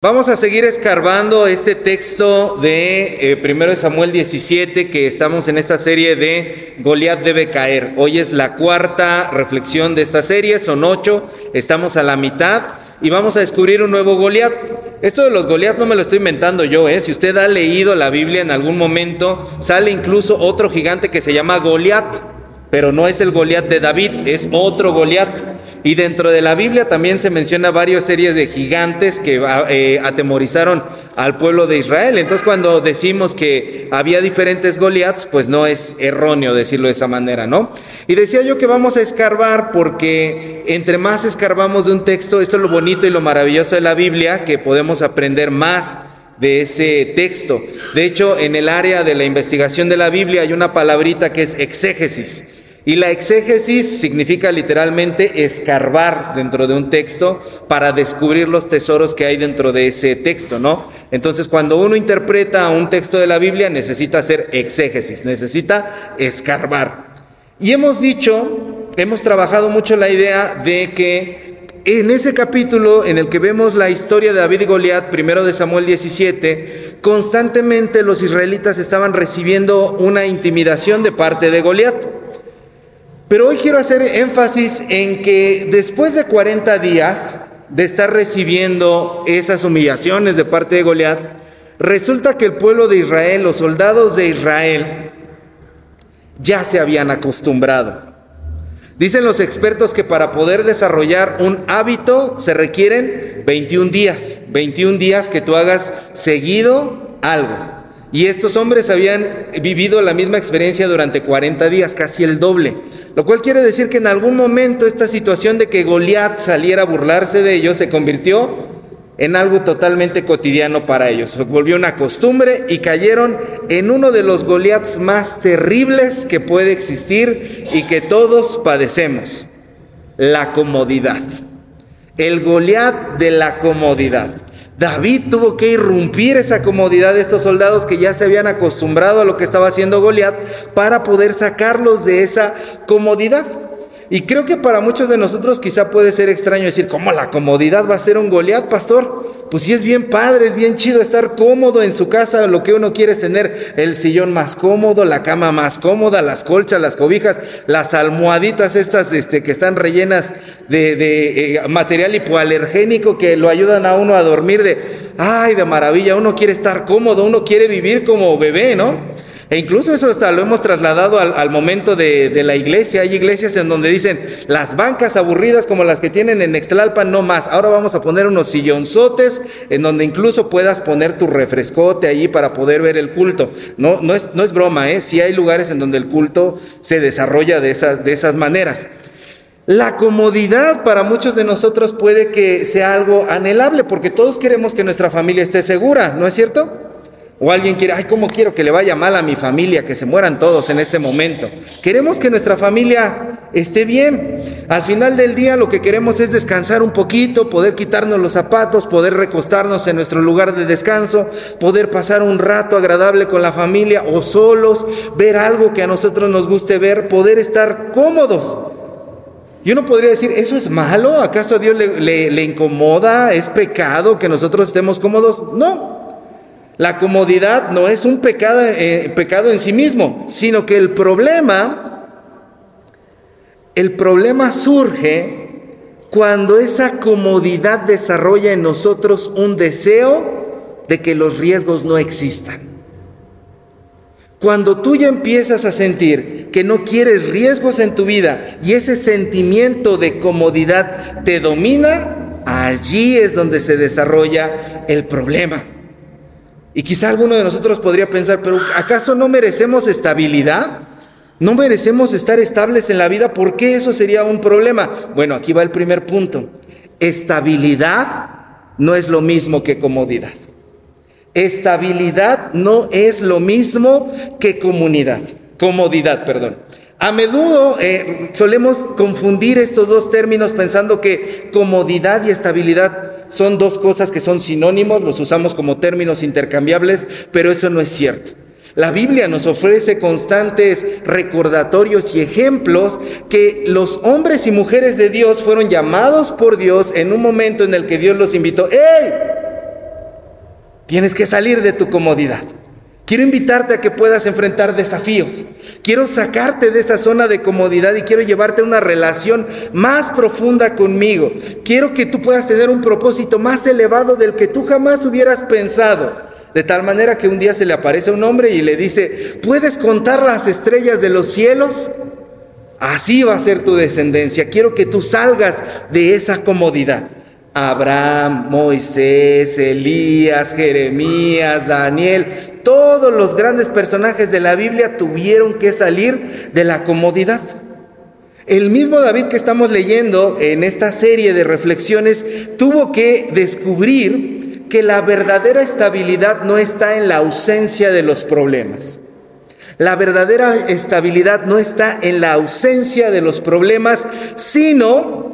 Vamos a seguir escarbando este texto de eh, primero de Samuel 17 que estamos en esta serie de Goliat debe caer. Hoy es la cuarta reflexión de esta serie, son ocho, estamos a la mitad y vamos a descubrir un nuevo Goliat. Esto de los Goliat no me lo estoy inventando yo, ¿eh? si usted ha leído la Biblia en algún momento, sale incluso otro gigante que se llama Goliat, pero no es el Goliat de David, es otro Goliat. Y dentro de la Biblia también se menciona varias series de gigantes que eh, atemorizaron al pueblo de Israel. Entonces cuando decimos que había diferentes Goliaths, pues no es erróneo decirlo de esa manera, ¿no? Y decía yo que vamos a escarbar porque entre más escarbamos de un texto, esto es lo bonito y lo maravilloso de la Biblia, que podemos aprender más de ese texto. De hecho, en el área de la investigación de la Biblia hay una palabrita que es exégesis. Y la exégesis significa literalmente escarbar dentro de un texto para descubrir los tesoros que hay dentro de ese texto, ¿no? Entonces, cuando uno interpreta un texto de la Biblia, necesita hacer exégesis, necesita escarbar. Y hemos dicho, hemos trabajado mucho la idea de que en ese capítulo en el que vemos la historia de David y Goliat, primero de Samuel 17, constantemente los israelitas estaban recibiendo una intimidación de parte de Goliat. Pero hoy quiero hacer énfasis en que después de 40 días de estar recibiendo esas humillaciones de parte de Goliat, resulta que el pueblo de Israel, los soldados de Israel, ya se habían acostumbrado. Dicen los expertos que para poder desarrollar un hábito se requieren 21 días, 21 días que tú hagas seguido algo. Y estos hombres habían vivido la misma experiencia durante 40 días, casi el doble. Lo cual quiere decir que en algún momento esta situación de que Goliat saliera a burlarse de ellos se convirtió en algo totalmente cotidiano para ellos. Se volvió una costumbre y cayeron en uno de los Goliats más terribles que puede existir y que todos padecemos, la comodidad. El Goliat de la comodidad. David tuvo que irrumpir esa comodidad de estos soldados que ya se habían acostumbrado a lo que estaba haciendo Goliat para poder sacarlos de esa comodidad. Y creo que para muchos de nosotros quizá puede ser extraño decir, ¿cómo la comodidad va a ser un Goliat, pastor? Pues sí es bien padre, es bien chido estar cómodo en su casa, lo que uno quiere es tener el sillón más cómodo, la cama más cómoda, las colchas, las cobijas, las almohaditas estas este, que están rellenas de, de eh, material hipoalergénico que lo ayudan a uno a dormir de, ay, de maravilla, uno quiere estar cómodo, uno quiere vivir como bebé, ¿no? E incluso eso hasta lo hemos trasladado al, momento de, la iglesia. Hay iglesias en donde dicen las bancas aburridas como las que tienen en Nextlalpan, no más. Ahora vamos a poner unos sillonzotes en donde incluso puedas poner tu refrescote allí para poder ver el culto. No, no, es, no es broma, ¿eh? Sí hay lugares en donde el culto se desarrolla de esas, de esas maneras. La comodidad para muchos de nosotros puede que sea algo anhelable porque todos queremos que nuestra familia esté segura, ¿no es cierto? O alguien quiere, ay, ¿cómo quiero que le vaya mal a mi familia, que se mueran todos en este momento? Queremos que nuestra familia esté bien. Al final del día lo que queremos es descansar un poquito, poder quitarnos los zapatos, poder recostarnos en nuestro lugar de descanso, poder pasar un rato agradable con la familia o solos, ver algo que a nosotros nos guste ver, poder estar cómodos. Y uno podría decir, ¿eso es malo? ¿Acaso a Dios le, le incomoda? ¿Es pecado que nosotros estemos cómodos? No, la comodidad no es un pecado, eh, pecado en sí mismo, sino que el problema, el problema surge cuando esa comodidad desarrolla en nosotros un deseo de que los riesgos no existan. Cuando tú ya empiezas a sentir que no quieres riesgos en tu vida y ese sentimiento de comodidad te domina, allí es donde se desarrolla el problema. Y quizá alguno de nosotros podría pensar, pero ¿acaso no merecemos estabilidad? ¿No merecemos estar estables en la vida? ¿Por qué eso sería un problema? Bueno, aquí va el primer punto. Estabilidad no es lo mismo que comodidad. Estabilidad no es lo mismo que comunidad. Comodidad, perdón. A menudo eh, solemos confundir estos dos términos pensando que comodidad y estabilidad son dos cosas que son sinónimos, los usamos como términos intercambiables, pero eso no es cierto. La Biblia nos ofrece constantes recordatorios y ejemplos que los hombres y mujeres de Dios fueron llamados por Dios en un momento en el que Dios los invitó, ¡Ey! Tienes que salir de tu comodidad. Quiero invitarte a que puedas enfrentar desafíos. Quiero sacarte de esa zona de comodidad y quiero llevarte a una relación más profunda conmigo. Quiero que tú puedas tener un propósito más elevado del que tú jamás hubieras pensado. De tal manera que un día se le aparece a un hombre y le dice, ¿puedes contar las estrellas de los cielos? Así va a ser tu descendencia. Quiero que tú salgas de esa comodidad. Abraham, Moisés, Elías, Jeremías, Daniel, todos los grandes personajes de la Biblia tuvieron que salir de la comodidad. El mismo David que estamos leyendo en esta serie de reflexiones tuvo que descubrir que la verdadera estabilidad no está en la ausencia de los problemas. La verdadera estabilidad no está en la ausencia de los problemas, sino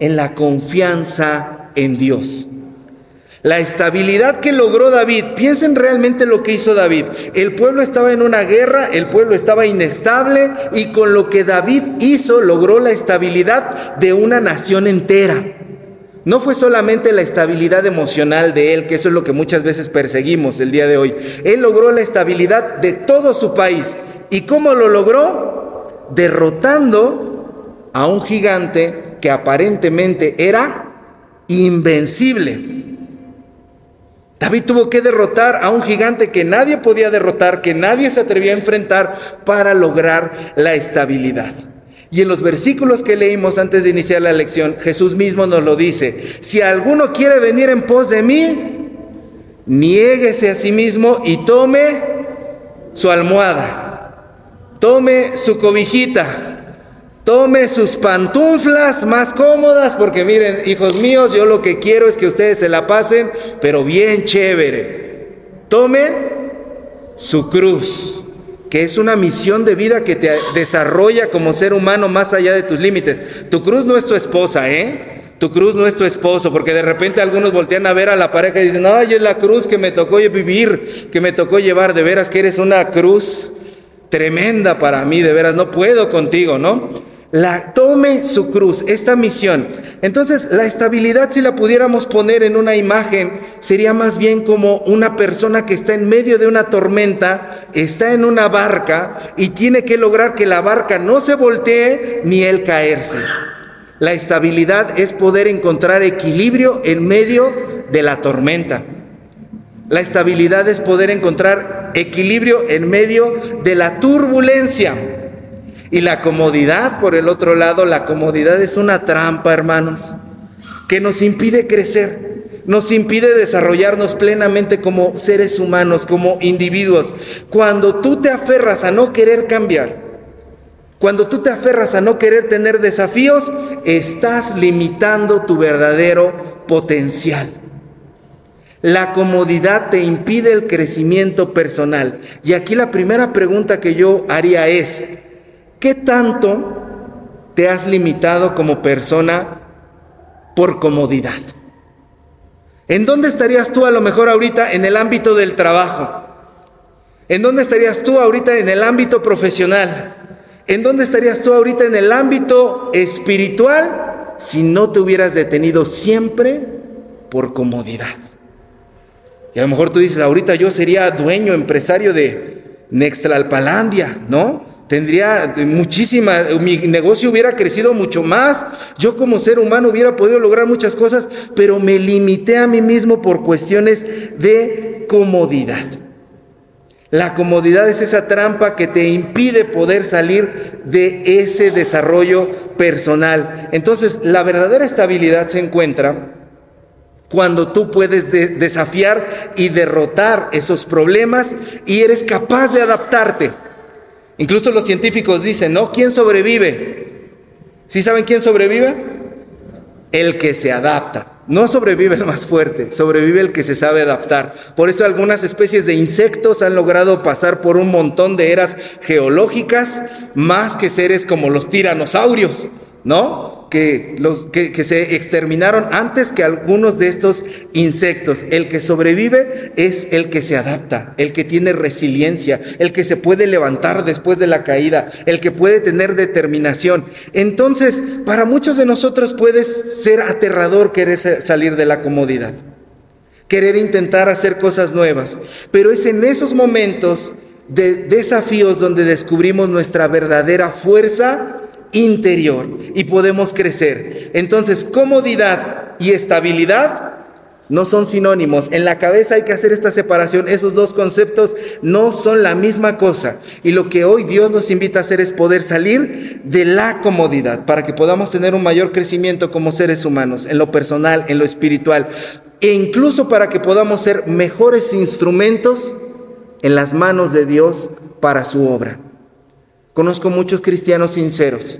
en la confianza en Dios. La estabilidad que logró David, piensen realmente lo que hizo David. El pueblo estaba en una guerra, el pueblo estaba inestable y con lo que David hizo logró la estabilidad de una nación entera. No fue solamente la estabilidad emocional de él, que eso es lo que muchas veces perseguimos el día de hoy. Él logró la estabilidad de todo su país. ¿Y cómo lo logró? Derrotando a un gigante que aparentemente era invencible. David tuvo que derrotar a un gigante que nadie podía derrotar, que nadie se atrevía a enfrentar para lograr la estabilidad. Y en los versículos que leímos antes de iniciar la lección, Jesús mismo nos lo dice, si alguno quiere venir en pos de mí, niéguese a sí mismo y tome su almohada, tome su cobijita, Tome sus pantuflas más cómodas, porque miren, hijos míos, yo lo que quiero es que ustedes se la pasen, pero bien chévere. Tome su cruz, que es una misión de vida que te desarrolla como ser humano más allá de tus límites. Tu cruz no es tu esposa, ¿eh? Tu cruz no es tu esposo, porque de repente algunos voltean a ver a la pareja y dicen, ay, es la cruz que me tocó vivir, que me tocó llevar, de veras que eres una cruz tremenda para mí, de veras, no puedo contigo, ¿no? La, tome su cruz, esta misión. Entonces, la estabilidad, si la pudiéramos poner en una imagen, sería más bien como una persona que está en medio de una tormenta, está en una barca y tiene que lograr que la barca no se voltee ni él caerse. La estabilidad es poder encontrar equilibrio en medio de la tormenta. La estabilidad es poder encontrar equilibrio en medio de la turbulencia. Y la comodidad, por el otro lado, la comodidad es una trampa, hermanos, que nos impide crecer, nos impide desarrollarnos plenamente como seres humanos, como individuos. Cuando tú te aferras a no querer cambiar, cuando tú te aferras a no querer tener desafíos, estás limitando tu verdadero potencial. La comodidad te impide el crecimiento personal. Y aquí la primera pregunta que yo haría es, ¿Qué tanto te has limitado como persona por comodidad? ¿En dónde estarías tú a lo mejor ahorita en el ámbito del trabajo? ¿En dónde estarías tú ahorita en el ámbito profesional? ¿En dónde estarías tú ahorita en el ámbito espiritual si no te hubieras detenido siempre por comodidad? Y a lo mejor tú dices, ahorita yo sería dueño, empresario de Nextlalpalandia, ¿no? tendría muchísima, mi negocio hubiera crecido mucho más, yo como ser humano hubiera podido lograr muchas cosas, pero me limité a mí mismo por cuestiones de comodidad. La comodidad es esa trampa que te impide poder salir de ese desarrollo personal. Entonces, la verdadera estabilidad se encuentra cuando tú puedes desafiar y derrotar esos problemas y eres capaz de adaptarte. Incluso los científicos dicen, ¿no? ¿Quién sobrevive? ¿Sí saben quién sobrevive? El que se adapta. No sobrevive el más fuerte, sobrevive el que se sabe adaptar. Por eso algunas especies de insectos han logrado pasar por un montón de eras geológicas más que seres como los tiranosaurios, ¿no? que, los, que, se exterminaron antes que algunos de estos insectos. El que sobrevive es el que se adapta, el que tiene resiliencia, el que se puede levantar después de la caída, el que puede tener determinación. Entonces, para muchos de nosotros puede ser aterrador querer salir de la comodidad. querer intentar hacer cosas nuevas. Pero es en esos momentos de desafíos donde descubrimos nuestra verdadera fuerza interior y podemos crecer. Entonces, comodidad y estabilidad no son sinónimos. En la cabeza hay que hacer esta separación. Esos dos conceptos no son la misma cosa. Y lo que hoy Dios nos invita a hacer es poder salir de la comodidad para que podamos tener un mayor crecimiento como seres humanos, en lo personal, en lo espiritual, e incluso para que podamos ser mejores instrumentos en las manos de Dios para su obra. Conozco muchos cristianos sinceros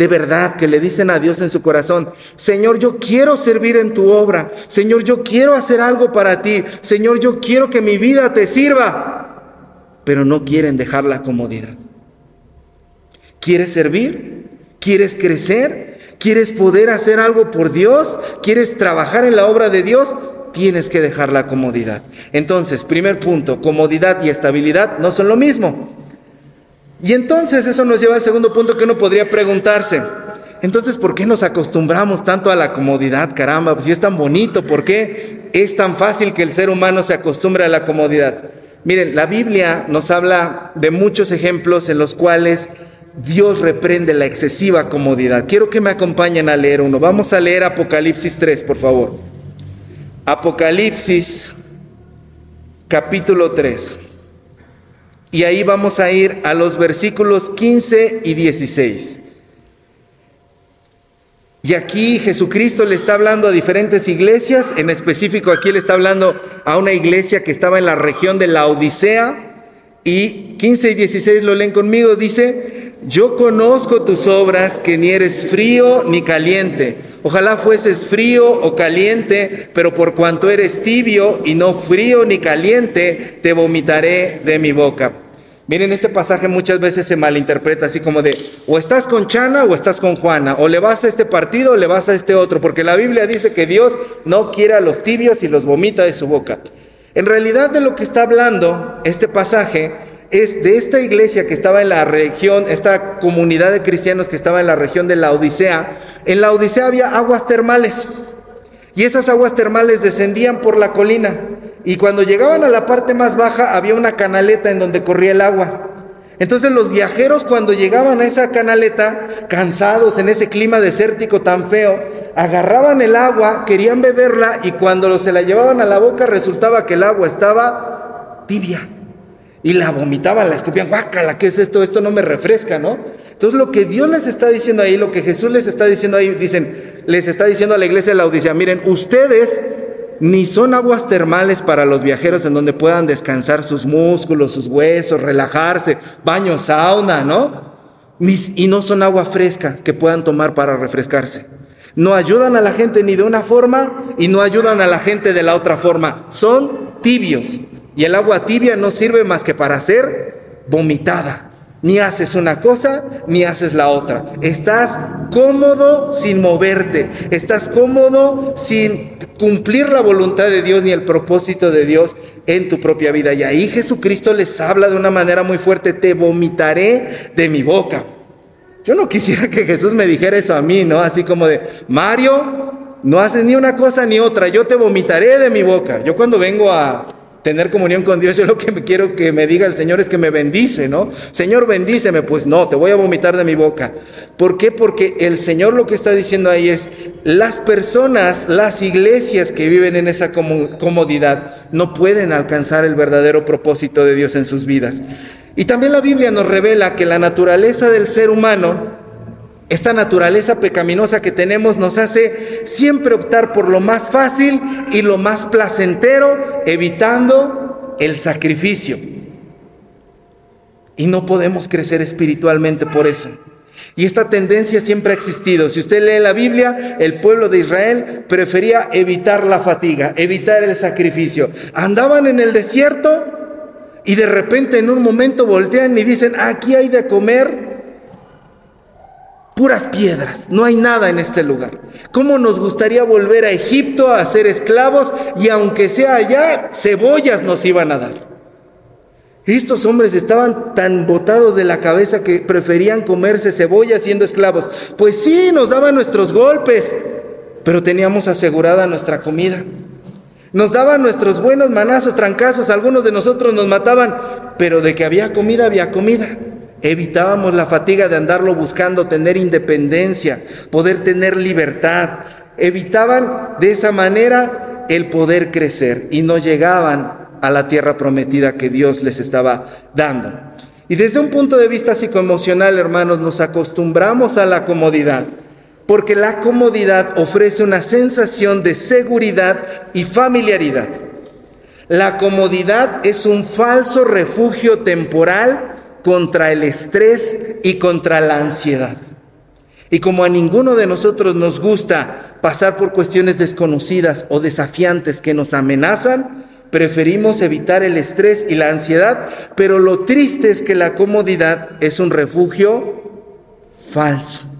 de verdad que le dicen a Dios en su corazón, Señor, yo quiero servir en tu obra, Señor, yo quiero hacer algo para ti, Señor, yo quiero que mi vida te sirva, pero no quieren dejar la comodidad. ¿Quieres servir? ¿Quieres crecer? ¿Quieres poder hacer algo por Dios? ¿Quieres trabajar en la obra de Dios? Tienes que dejar la comodidad. Entonces, primer punto, comodidad y estabilidad no son lo mismo. Y entonces eso nos lleva al segundo punto que uno podría preguntarse. Entonces, ¿por qué nos acostumbramos tanto a la comodidad? Caramba, pues si es tan bonito, ¿por qué es tan fácil que el ser humano se acostumbre a la comodidad? Miren, la Biblia nos habla de muchos ejemplos en los cuales Dios reprende la excesiva comodidad. Quiero que me acompañen a leer uno. Vamos a leer Apocalipsis 3, por favor. Apocalipsis capítulo 3. Y ahí vamos a ir a los versículos 15 y 16. Y aquí Jesucristo le está hablando a diferentes iglesias, en específico aquí le está hablando a una iglesia que estaba en la región de la Odisea. Y 15 y 16 lo leen conmigo, dice, yo conozco tus obras, que ni eres frío ni caliente. Ojalá fueses frío o caliente, pero por cuanto eres tibio y no frío ni caliente, te vomitaré de mi boca. Miren, este pasaje muchas veces se malinterpreta así como de, o estás con Chana o estás con Juana, o le vas a este partido o le vas a este otro, porque la Biblia dice que Dios no quiere a los tibios y los vomita de su boca. En realidad de lo que está hablando este pasaje es de esta iglesia que estaba en la región, esta comunidad de cristianos que estaba en la región de la Odisea. En la Odisea había aguas termales y esas aguas termales descendían por la colina. Y cuando llegaban a la parte más baja había una canaleta en donde corría el agua. Entonces los viajeros cuando llegaban a esa canaleta, cansados en ese clima desértico tan feo, agarraban el agua, querían beberla y cuando se la llevaban a la boca resultaba que el agua estaba tibia. Y la vomitaban, la escupían, guácala, ¿qué es esto? Esto no me refresca, ¿no? Entonces lo que Dios les está diciendo ahí, lo que Jesús les está diciendo ahí, dicen, les está diciendo a la iglesia de la Odisea, miren, ustedes ni son aguas termales para los viajeros en donde puedan descansar sus músculos, sus huesos, relajarse, baño, sauna, ¿no? y no son agua fresca que puedan tomar para refrescarse. No ayudan a la gente ni de una forma y no ayudan a la gente de la otra forma. Son tibios. Y el agua tibia no sirve más que para ser vomitada. Ni haces una cosa, ni haces la otra. Estás cómodo sin moverte. Estás cómodo sin cumplir la voluntad de Dios ni el propósito de Dios en tu propia vida. Y ahí Jesucristo les habla de una manera muy fuerte, te vomitaré de mi boca. Yo no quisiera que Jesús me dijera eso a mí, ¿no? Así como de, Mario, no haces ni una cosa ni otra, yo te vomitaré de mi boca. Yo cuando vengo a tener comunión con Dios, yo lo que quiero que me diga el Señor es que me bendice, ¿no? Señor, bendíceme, pues no, te voy a vomitar de mi boca. ¿Por qué? Porque el Señor lo que está diciendo ahí es, las personas, las iglesias que viven en esa comodidad no pueden alcanzar el verdadero propósito de Dios en sus vidas. Y también la Biblia nos revela que la naturaleza del ser humano esta naturaleza pecaminosa que tenemos nos hace siempre optar por lo más fácil y lo más placentero, evitando el sacrificio. Y no podemos crecer espiritualmente por eso. Y esta tendencia siempre ha existido. Si usted lee la Biblia, el pueblo de Israel prefería evitar la fatiga, evitar el sacrificio. Andaban en el desierto y de repente en un momento voltean y dicen, aquí hay de comer puras piedras, no hay nada en este lugar. ¿Cómo nos gustaría volver a Egipto a ser esclavos y aunque sea allá, cebollas nos iban a dar? Estos hombres estaban tan botados de la cabeza que preferían comerse cebollas siendo esclavos. Pues sí, nos daban nuestros golpes, pero teníamos asegurada nuestra comida. Nos daban nuestros buenos manazos, trancazos, algunos de nosotros nos mataban, pero de que había comida, había comida. Evitábamos la fatiga de andarlo buscando, tener independencia, poder tener libertad. Evitaban de esa manera el poder crecer y no llegaban a la tierra prometida que Dios les estaba dando. Y desde un punto de vista psicoemocional, hermanos, nos acostumbramos a la comodidad porque la comodidad ofrece una sensación de seguridad y familiaridad. La comodidad es un falso refugio temporal contra el estrés y contra la ansiedad. Y como a ninguno de nosotros nos gusta pasar por cuestiones desconocidas o desafiantes que nos amenazan, preferimos evitar el estrés y la ansiedad, pero lo triste es que la comodidad es un refugio falso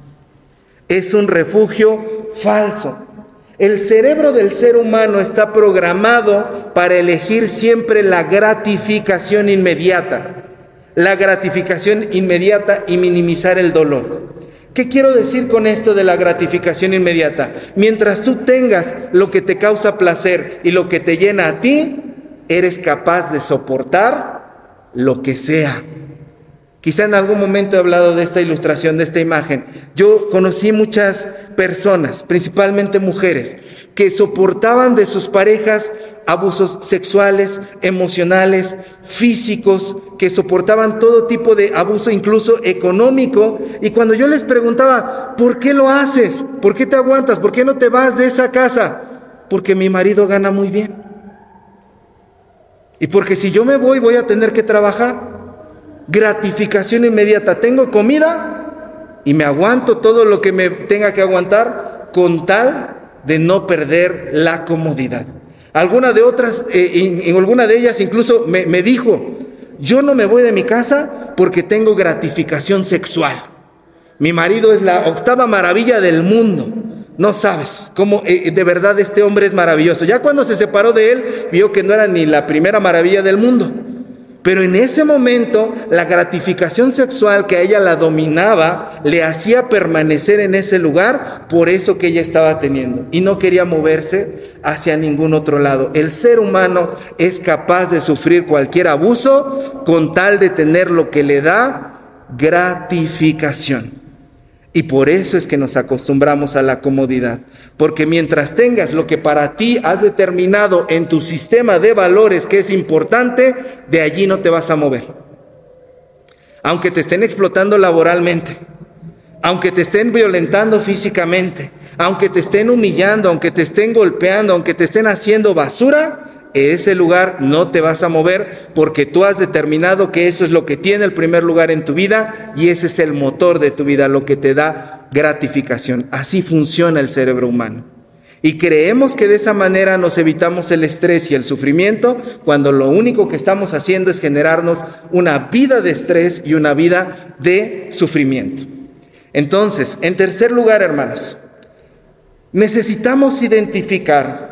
es un refugio falso. El cerebro del ser humano está programado para elegir siempre la gratificación inmediata, la gratificación inmediata y minimizar el dolor. ¿Qué quiero decir con esto de la gratificación inmediata? Mientras tú tengas lo que te causa placer y lo que te llena a ti, eres capaz de soportar lo que sea. Quizá en algún momento he hablado de esta ilustración, de esta imagen. Yo conocí muchas personas, principalmente mujeres, que soportaban de sus parejas abusos sexuales, emocionales, físicos, que soportaban todo tipo de abuso, incluso económico. Y cuando yo les preguntaba, ¿por qué lo haces? ¿Por qué te aguantas? ¿Por qué no te vas de esa casa? Porque mi marido gana muy bien. Y porque si yo me voy voy a tener que trabajar gratificación inmediata. Tengo comida y me aguanto todo lo que me tenga que aguantar con tal de no perder la comodidad. Alguna de otras, eh, en, alguna de ellas incluso me, dijo, yo no me voy de mi casa porque tengo gratificación sexual. Mi marido es la octava maravilla del mundo. No sabes cómo eh, de verdad este hombre es maravilloso. Ya cuando se separó de él, vio que no era ni la primera maravilla del mundo. Pero en ese momento la gratificación sexual que a ella la dominaba le hacía permanecer en ese lugar por eso que ella estaba teniendo y no quería moverse hacia ningún otro lado. El ser humano es capaz de sufrir cualquier abuso con tal de tener lo que le da gratificación. Y por eso es que nos acostumbramos a la comodidad. Porque mientras tengas lo que para ti has determinado en tu sistema de valores que es importante, de allí no te vas a mover. Aunque te estén explotando laboralmente, aunque te estén violentando físicamente, aunque te estén humillando, aunque te estén golpeando, aunque te estén haciendo basura, ese lugar no te vas a mover porque tú has determinado que eso es lo que tiene el primer lugar en tu vida y ese es el motor de tu vida, lo que te da gratificación. Así funciona el cerebro humano. Y creemos que de esa manera nos evitamos el estrés y el sufrimiento cuando lo único que estamos haciendo es generarnos una vida de estrés y una vida de sufrimiento. Entonces, en tercer lugar, hermanos, necesitamos identificar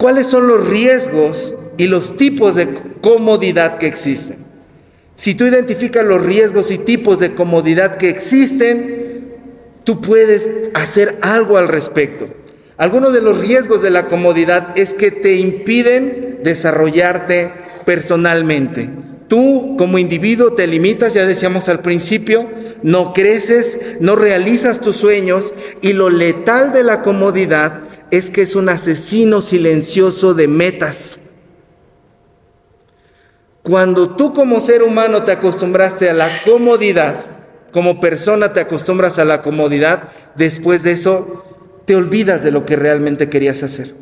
cuáles son los riesgos y los tipos de comodidad que existen. Si tú identificas los riesgos y tipos de comodidad que existen, tú puedes hacer algo al respecto. Algunos de los riesgos de la comodidad es que te impiden desarrollarte personalmente. Tú como individuo te limitas, ya decíamos al principio, no creces, no realizas tus sueños y lo letal de la comodidad es que es un asesino silencioso de metas. Cuando tú como ser humano te acostumbraste a la comodidad, como persona te acostumbras a la comodidad, después de eso te olvidas de lo que realmente querías hacer.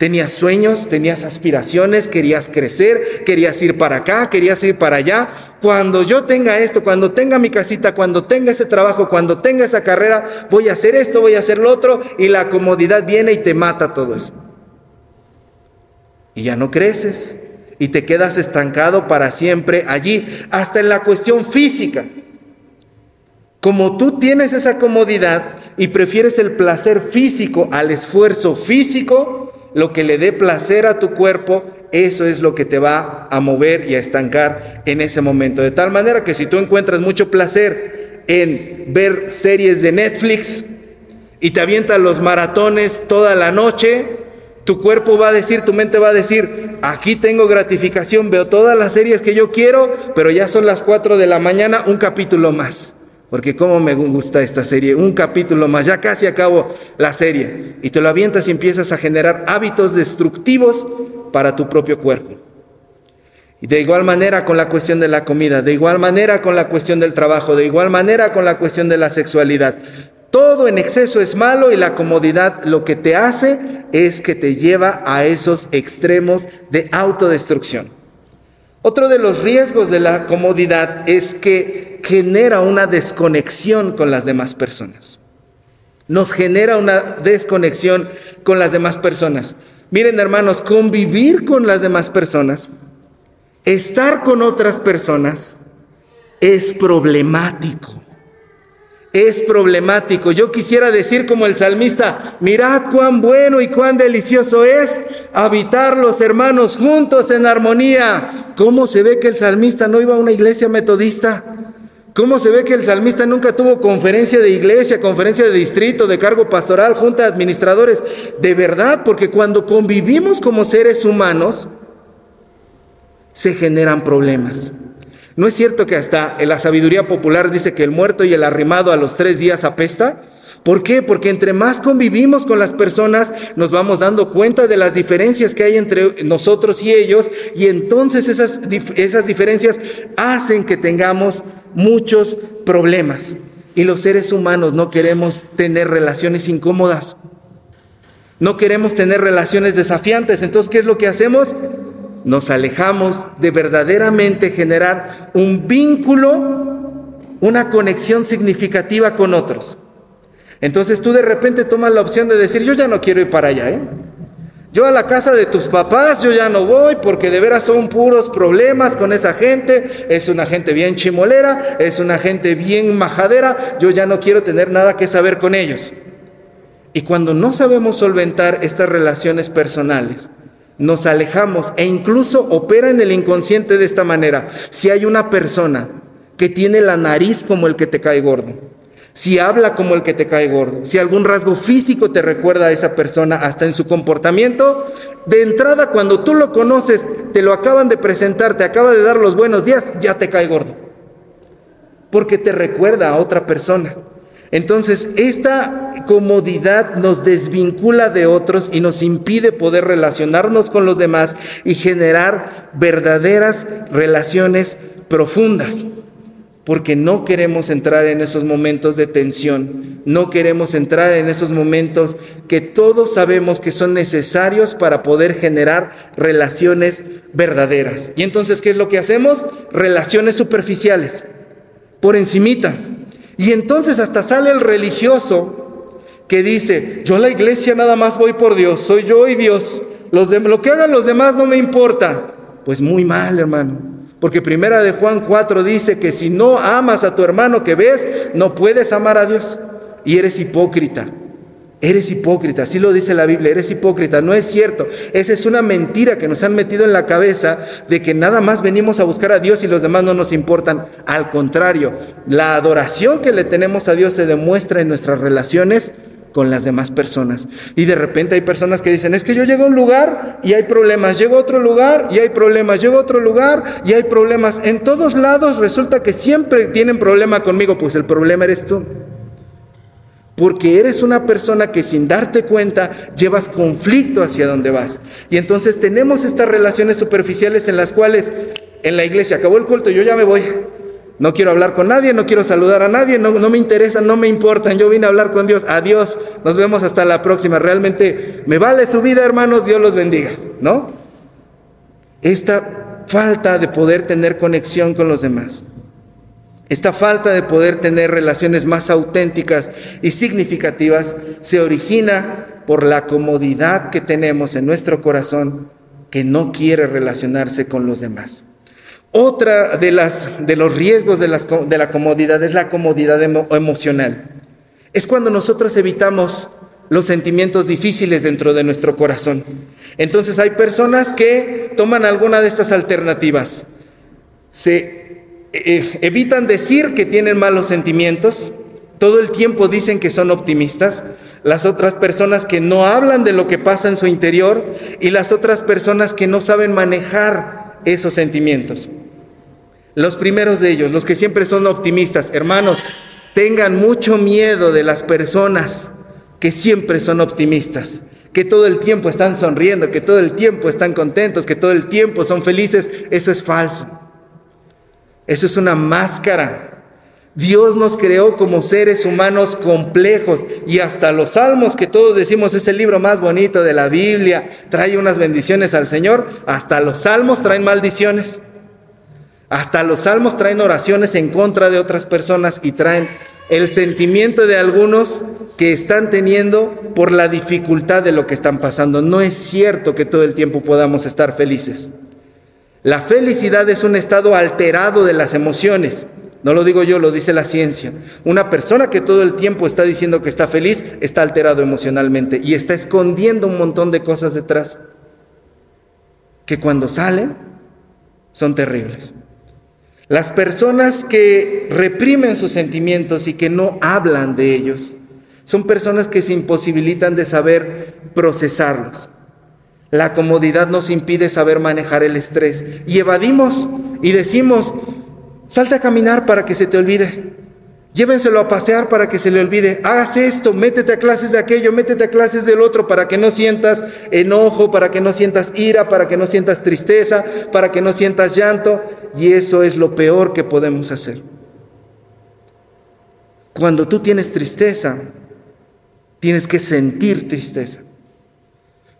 Tenías sueños, tenías aspiraciones, querías crecer, querías ir para acá, querías ir para allá. Cuando yo tenga esto, cuando tenga mi casita, cuando tenga ese trabajo, cuando tenga esa carrera, voy a hacer esto, voy a hacer lo otro, y la comodidad viene y te mata todo eso. Y ya no creces y te quedas estancado para siempre allí, hasta en la cuestión física. Como tú tienes esa comodidad y prefieres el placer físico al esfuerzo físico, lo que le dé placer a tu cuerpo, eso es lo que te va a mover y a estancar en ese momento. De tal manera que si tú encuentras mucho placer en ver series de Netflix y te avientas los maratones toda la noche, Tu cuerpo va a decir, tu mente va a decir, aquí tengo gratificación, veo todas las series que yo quiero, pero ya son las 4 de la mañana, un capítulo más. Porque cómo me gusta esta serie, un capítulo más, ya casi acabo la serie. Y te lo avientas y empiezas a generar hábitos destructivos para tu propio cuerpo. Y de igual manera con la cuestión de la comida, de igual manera con la cuestión del trabajo, de igual manera con la cuestión de la sexualidad. Todo en exceso es malo y la comodidad lo que te hace es que te lleva a esos extremos de autodestrucción. Otro de los riesgos de la comodidad es que genera una desconexión con las demás personas. Nos genera una desconexión con las demás personas. Miren hermanos, convivir con las demás personas, estar con otras personas, es problemático es problemático. Yo quisiera decir como el salmista, mirad cuán bueno y cuán delicioso es habitar los hermanos juntos en armonía. ¿Cómo se ve que el salmista no iba a una iglesia metodista? ¿Cómo se ve que el salmista nunca tuvo conferencia de iglesia, conferencia de distrito, de cargo pastoral, junta de administradores? De verdad, porque cuando convivimos como seres humanos, se generan problemas. ¿No es cierto que hasta la sabiduría popular dice que el muerto y el arrimado a los tres días apesta? ¿Por qué? Porque entre más convivimos con las personas, nos vamos dando cuenta de las diferencias que hay entre nosotros y ellos, y entonces esas, esas diferencias hacen que tengamos muchos problemas. Y los seres humanos no queremos tener relaciones incómodas. No queremos tener relaciones desafiantes. Entonces, ¿qué es lo que hacemos? Nos alejamos de verdaderamente generar un vínculo, una conexión significativa con otros. Entonces tú de repente tomas la opción de decir, yo ya no quiero ir para allá, ¿eh? Yo a la casa de tus papás, yo ya no voy porque de veras son puros problemas con esa gente. Es una gente bien chimolera, es una gente bien majadera. Yo ya no quiero tener nada que saber con ellos. Y cuando no sabemos solventar estas relaciones personales, nos alejamos e incluso opera en el inconsciente de esta manera. Si hay una persona que tiene la nariz como el que te cae gordo, si habla como el que te cae gordo, si algún rasgo físico te recuerda a esa persona hasta en su comportamiento, de entrada cuando tú lo conoces, te lo acaban de presentar, te acaba de dar los buenos días, ya te cae gordo. Porque te recuerda a otra persona. Entonces, esta comodidad nos desvincula de otros y nos impide poder relacionarnos con los demás y generar verdaderas relaciones profundas. Porque no queremos entrar en esos momentos de tensión, no queremos entrar en esos momentos que todos sabemos que son necesarios para poder generar relaciones verdaderas. Y entonces, ¿qué es lo que hacemos? Relaciones superficiales, por encimita. Y entonces hasta sale el religioso que dice, yo la iglesia nada más voy por Dios, soy yo y Dios, los lo que hagan los demás no me importa. Pues muy mal, hermano. Porque primera de Juan 4 dice que si no amas a tu hermano que ves, no puedes amar a Dios. Y eres hipócrita. Eres hipócrita, así lo dice la Biblia, eres hipócrita, no es cierto. Esa es una mentira que nos han metido en la cabeza de que nada más venimos a buscar a Dios y los demás no nos importan. Al contrario, la adoración que le tenemos a Dios se demuestra en nuestras relaciones con las demás personas. Y de repente hay personas que dicen, es que yo llego a un lugar y hay problemas, llego a otro lugar y hay problemas, llego a otro lugar y hay problemas. En todos lados resulta que siempre tienen problema conmigo, pues el problema eres tú porque eres una persona que sin darte cuenta llevas conflicto hacia donde vas. Y entonces tenemos estas relaciones superficiales en las cuales en la iglesia acabó el culto, yo ya me voy. No quiero hablar con nadie, no quiero saludar a nadie, no, me interesa, no me importan. Yo vine a hablar con Dios. Adiós, nos vemos hasta la próxima. Realmente me vale su vida, hermanos, Dios los bendiga, ¿no? Esta falta de poder tener conexión con los demás. Esta falta de poder tener relaciones más auténticas y significativas se origina por la comodidad que tenemos en nuestro corazón que no quiere relacionarse con los demás. Otra de, las, de los riesgos de, de la comodidad es la comodidad emocional. Es cuando nosotros evitamos los sentimientos difíciles dentro de nuestro corazón. Entonces hay personas que toman alguna de estas alternativas. Se eh, evitan decir que tienen malos sentimientos, todo el tiempo dicen que son optimistas, las otras personas que no hablan de lo que pasa en su interior y las otras personas que no saben manejar esos sentimientos. Los primeros de ellos, los que siempre son optimistas, hermanos, tengan mucho miedo de las personas que siempre son optimistas, que todo el tiempo están sonriendo, que todo el tiempo están contentos, que todo el tiempo son felices. Eso es falso. Eso es una máscara. Dios nos creó como seres humanos complejos y hasta los salmos que todos decimos es el libro más bonito de la Biblia, trae unas bendiciones al Señor, hasta los salmos traen maldiciones. Hasta los salmos traen oraciones en contra de otras personas y traen el sentimiento de algunos que están teniendo por la dificultad de lo que están pasando. No es cierto que todo el tiempo podamos estar felices. La felicidad es un estado alterado de las emociones. No lo digo yo, lo dice la ciencia. Una persona que todo el tiempo está diciendo que está feliz está alterado emocionalmente y está escondiendo un montón de cosas detrás que cuando salen son terribles. Las personas que reprimen sus sentimientos y que no hablan de ellos son personas que se imposibilitan de saber procesarlos. La comodidad nos impide saber manejar el estrés y evadimos y decimos, Salte a caminar para que se te olvide. Llévenselo a pasear para que se le olvide. Haz esto, métete a clases de aquello, métete a clases del otro para que no sientas enojo, para que no sientas ira, para que no sientas tristeza, para que no sientas llanto. Y eso es lo peor que podemos hacer. Cuando tú tienes tristeza, tienes que sentir tristeza.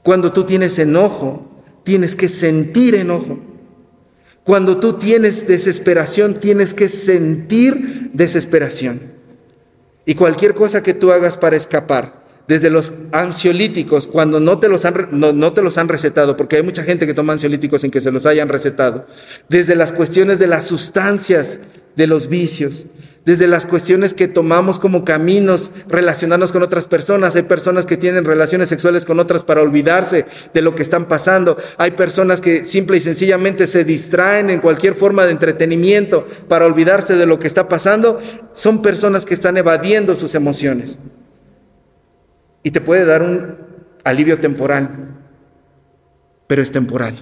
Cuando tú tienes enojo, tienes que sentir enojo. Cuando tú tienes desesperación, tienes que sentir desesperación. Y cualquier cosa que tú hagas para escapar, desde los ansiolíticos, cuando no te los han, no, te los han recetado, porque hay mucha gente que toma ansiolíticos sin que se los hayan recetado, desde las cuestiones de las sustancias, de los vicios, desde las cuestiones que tomamos como caminos, relacionarnos con otras personas. Hay personas que tienen relaciones sexuales con otras para olvidarse de lo que están pasando. Hay personas que simple y sencillamente se distraen en cualquier forma de entretenimiento para olvidarse de lo que está pasando. Son personas que están evadiendo sus emociones. Y te puede dar un alivio temporal, pero es temporal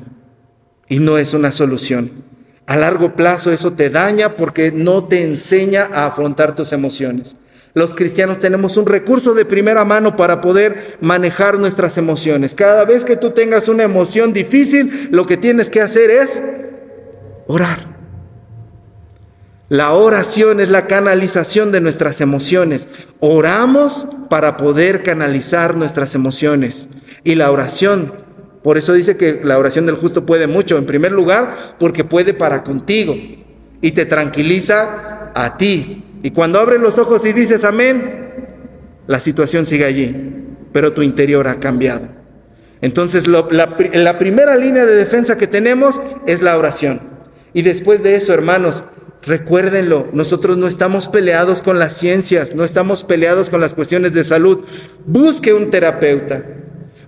y no es una solución. A largo plazo eso te daña porque no te enseña a afrontar tus emociones. Los cristianos tenemos un recurso de primera mano para poder manejar nuestras emociones. Cada vez que tú tengas una emoción difícil, lo que tienes que hacer es orar. La oración es la canalización de nuestras emociones. Oramos para poder canalizar nuestras emociones. Y la oración por eso dice que la oración del justo puede mucho. En primer lugar, porque puede para contigo y te tranquiliza a ti. Y cuando abres los ojos y dices amén, la situación sigue allí, pero tu interior ha cambiado. Entonces, la, la primera línea de defensa que tenemos es la oración. Y después de eso, hermanos, Recuérdenlo, nosotros no estamos peleados con las ciencias, no estamos peleados con las cuestiones de salud. Busque un terapeuta,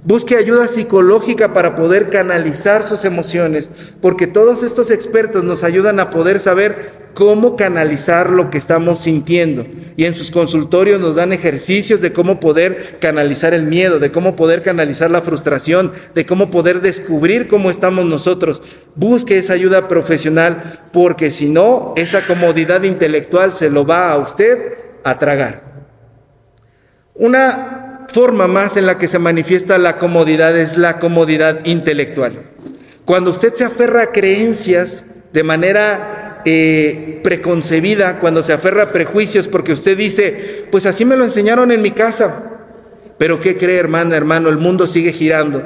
Busque ayuda psicológica para poder canalizar sus emociones, porque todos estos expertos nos ayudan a poder saber cómo canalizar lo que estamos sintiendo. Y en sus consultorios nos dan ejercicios de cómo poder canalizar el miedo, de cómo poder canalizar la frustración, de cómo poder descubrir cómo estamos nosotros. Busque esa ayuda profesional, porque si no, esa comodidad intelectual se lo va a usted a tragar. Una forma más en la que se manifiesta la comodidad es la comodidad intelectual. Cuando usted se aferra a creencias de manera eh, preconcebida, cuando se aferra a prejuicios, porque usted dice, pues así me lo enseñaron en mi casa. Pero ¿qué cree, hermana, hermano? El mundo sigue girando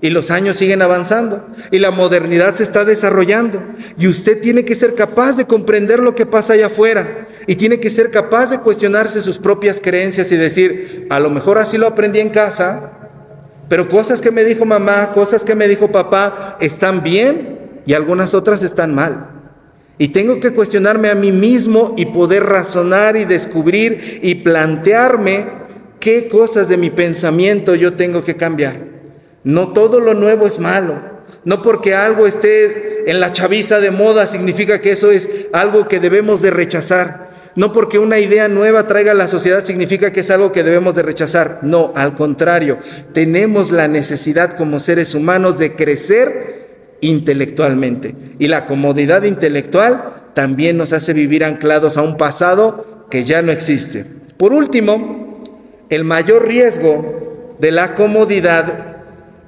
y los años siguen avanzando y la modernidad se está desarrollando y usted tiene que ser capaz de comprender lo que pasa allá afuera y tiene que ser capaz de cuestionarse sus propias creencias y decir, a lo mejor así lo aprendí en casa, pero cosas que me dijo mamá, cosas que me dijo papá están bien y algunas otras están mal. Y tengo que cuestionarme a mí mismo y poder razonar y descubrir y plantearme qué cosas de mi pensamiento yo tengo que cambiar. No todo lo nuevo es malo. No porque algo esté en la chaviza de moda significa que eso es algo que debemos de rechazar. No porque una idea nueva traiga a la sociedad significa que es algo que debemos de rechazar. No, al contrario, tenemos la necesidad como seres humanos de crecer intelectualmente. Y la comodidad intelectual también nos hace vivir anclados a un pasado que ya no existe. Por último, el mayor riesgo de la comodidad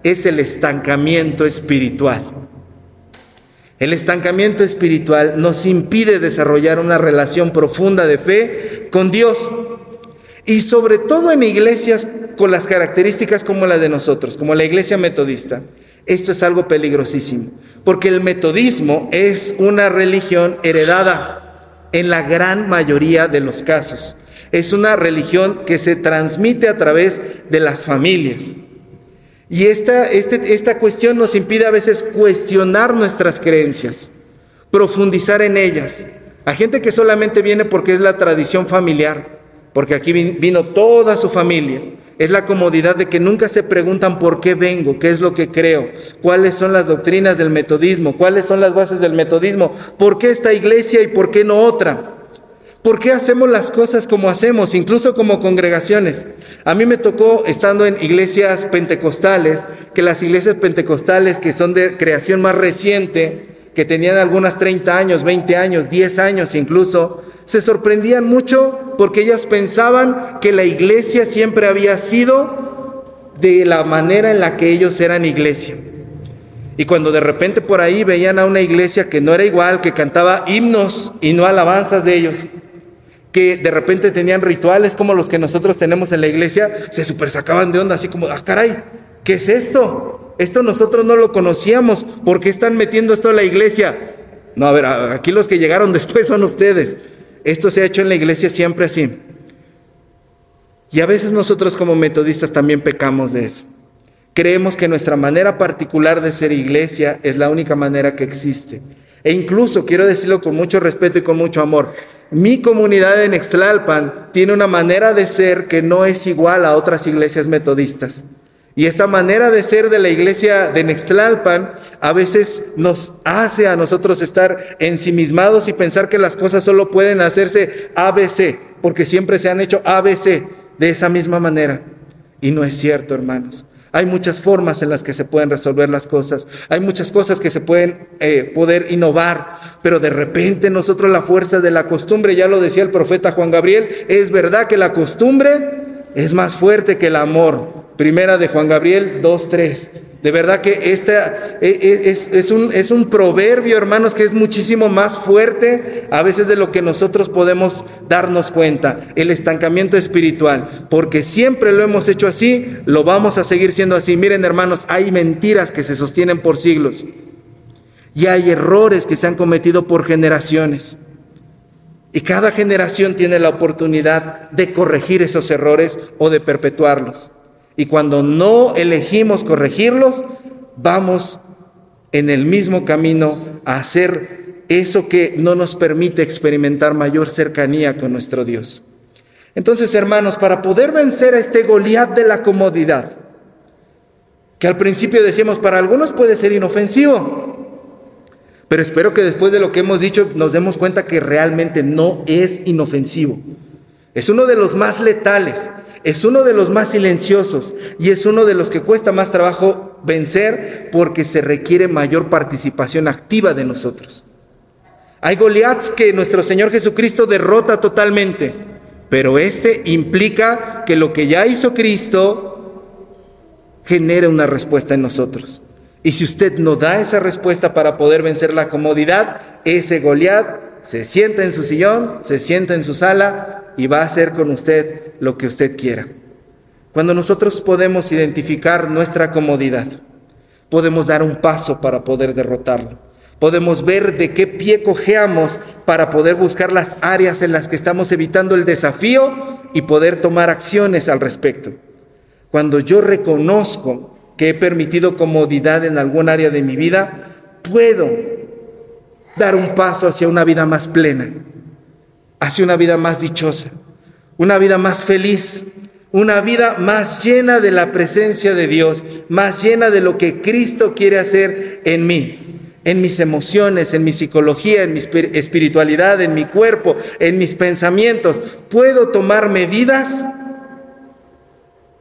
es el estancamiento espiritual. El estancamiento espiritual nos impide desarrollar una relación profunda de fe con Dios y sobre todo en iglesias con las características como la de nosotros, como la iglesia metodista. Esto es algo peligrosísimo, porque el metodismo es una religión heredada en la gran mayoría de los casos. Es una religión que se transmite a través de las familias. Y esta, este, esta cuestión nos impide a veces cuestionar nuestras creencias, profundizar en ellas. A gente que solamente viene porque es la tradición familiar, porque aquí vino toda su familia. Es la comodidad de que nunca se preguntan por qué vengo, qué es lo que creo, cuáles son las doctrinas del metodismo, cuáles son las bases del metodismo, por qué esta iglesia y por qué no otra. ¿Por qué hacemos las cosas como hacemos, incluso como congregaciones? A mí me tocó, estando en iglesias pentecostales, que las iglesias pentecostales que son de creación más reciente, que tenían algunas 30 años, 20 años, 10 años incluso, se sorprendían mucho porque ellas pensaban que la iglesia siempre había sido de la manera en la que ellos eran iglesia. Y cuando de repente por ahí veían a una iglesia que no era igual, que cantaba himnos y no alabanzas de ellos, que de repente tenían rituales como los que nosotros tenemos en la iglesia, se super sacaban de onda, así como, ah, caray, ¿qué es esto? Esto nosotros no lo conocíamos, ¿por qué están metiendo esto en la iglesia? No, a ver, aquí los que llegaron después son ustedes. Esto se ha hecho en la iglesia siempre así. Y a veces nosotros como metodistas también pecamos de eso. Creemos que nuestra manera particular de ser iglesia es la única manera que existe. E incluso, quiero decirlo con mucho respeto y con mucho amor, mi comunidad en Extlalpan tiene una manera de ser que no es igual a otras iglesias metodistas. Y esta manera de ser de la iglesia de Nextlalpan a veces nos hace a nosotros estar ensimismados y pensar que las cosas solo pueden hacerse ABC, porque siempre se han hecho ABC de esa misma manera. Y no es cierto, hermanos. Hay muchas formas en las que se pueden resolver las cosas. Hay muchas cosas que se pueden eh, poder innovar. Pero de repente nosotros la fuerza de la costumbre, ya lo decía el profeta Juan Gabriel, es verdad que la costumbre es más fuerte que el amor. Primera de Juan Gabriel 2.3. De verdad que esta e, e, es, un, es un proverbio, hermanos, que es muchísimo más fuerte a veces de lo que nosotros podemos darnos cuenta. El estancamiento espiritual. Porque siempre lo hemos hecho así, lo vamos a seguir siendo así. Miren, hermanos, hay mentiras que se sostienen por siglos. Y hay errores que se han cometido por generaciones. Y cada generación tiene la oportunidad de corregir esos errores o de perpetuarlos. Y cuando no elegimos corregirlos, vamos en el mismo camino a hacer eso que no nos permite experimentar mayor cercanía con nuestro Dios. Entonces, hermanos, para poder vencer a este Goliat de la comodidad, que al principio decíamos para algunos puede ser inofensivo, pero espero que después de lo que hemos dicho nos demos cuenta que realmente no es inofensivo. Es uno de los más letales es uno de los más silenciosos y es uno de los que cuesta más trabajo vencer porque se requiere mayor participación activa de nosotros. Hay Goliaths que nuestro Señor Jesucristo derrota totalmente, pero este implica que lo que ya hizo Cristo genere una respuesta en nosotros. Y si usted no da esa respuesta para poder vencer la comodidad, ese Goliat se sienta en su sillón, se sienta en su sala y va a hacer con usted lo que usted quiera. Cuando nosotros podemos identificar nuestra comodidad, podemos dar un paso para poder derrotarlo. Podemos ver de qué pie cojeamos para poder buscar las áreas en las que estamos evitando el desafío y poder tomar acciones al respecto. Cuando yo reconozco que he permitido comodidad en algún área de mi vida, puedo dar un paso hacia una vida más plena, hacia una vida más dichosa, una vida más feliz, una vida más llena de la presencia de Dios, más llena de lo que Cristo quiere hacer en mí. en mis emociones, en mi psicología, en mi espiritualidad, en mi cuerpo, en mis pensamientos. Puedo tomar medidas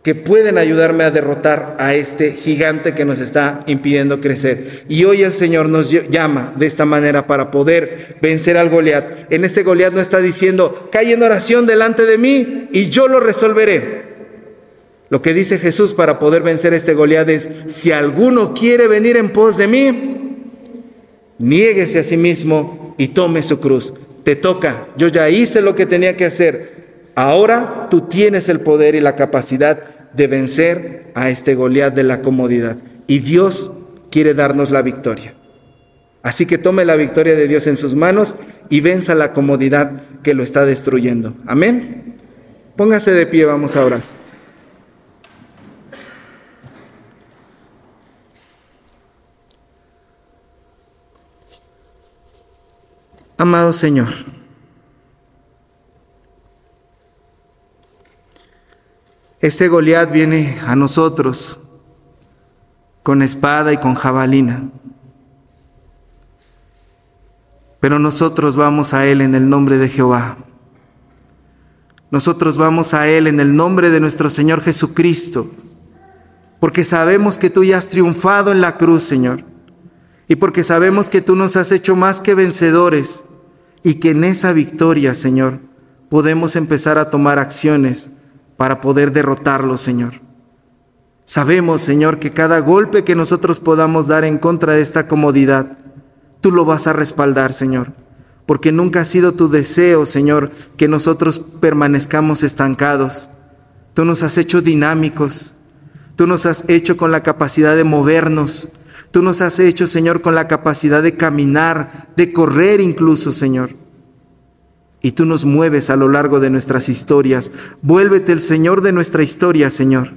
que pueden ayudarme a derrotar a este gigante que nos está impidiendo crecer. Y hoy el Señor nos llama de esta manera para poder vencer al Goliat. En este Goliat no está diciendo, cae en oración delante de mí y yo lo resolveré. Lo que dice Jesús para poder vencer este Goliat es, si alguno quiere venir en pos de mí, niéguese a sí mismo y tome su cruz. Te toca, yo ya hice lo que tenía que hacer. Ahora tú tienes el poder y la capacidad de vencer a este Goliat de la comodidad. Y Dios quiere darnos la victoria. Así que tome la victoria de Dios en sus manos y venza la comodidad que lo está destruyendo. Amén. Póngase de pie, vamos a orar. Amado Señor, este Goliat viene a nosotros con espada y con jabalina, pero nosotros vamos a Él en el nombre de Jehová. Nosotros vamos a Él en el nombre de nuestro Señor Jesucristo, porque sabemos que tú ya has triunfado en la cruz, Señor y porque sabemos que tú nos has hecho más que vencedores y que en esa victoria, Señor, podemos empezar a tomar acciones para poder derrotarlo, Señor. Sabemos, Señor, que cada golpe que nosotros podamos dar en contra de esta comodidad, tú lo vas a respaldar, Señor, porque nunca ha sido tu deseo, Señor, que nosotros permanezcamos estancados. Tú nos has hecho dinámicos, tú nos has hecho con la capacidad de movernos, Tú nos has hecho, Señor, con la capacidad de caminar, de correr incluso, Señor. Y tú nos mueves a lo largo de nuestras historias. Vuélvete el Señor de nuestra historia, Señor.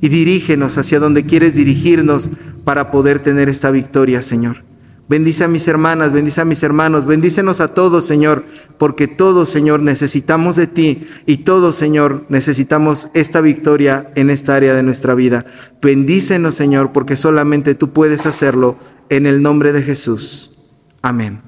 Y dirígenos hacia donde quieres dirigirnos para poder tener esta victoria, Señor. Bendice a mis hermanas, bendice a mis hermanos, bendícenos a todos, Señor, porque todos, Señor, necesitamos de ti y todos, Señor, necesitamos esta victoria en esta área de nuestra vida. Bendícenos, Señor, porque solamente tú puedes hacerlo en el nombre de Jesús. Amén.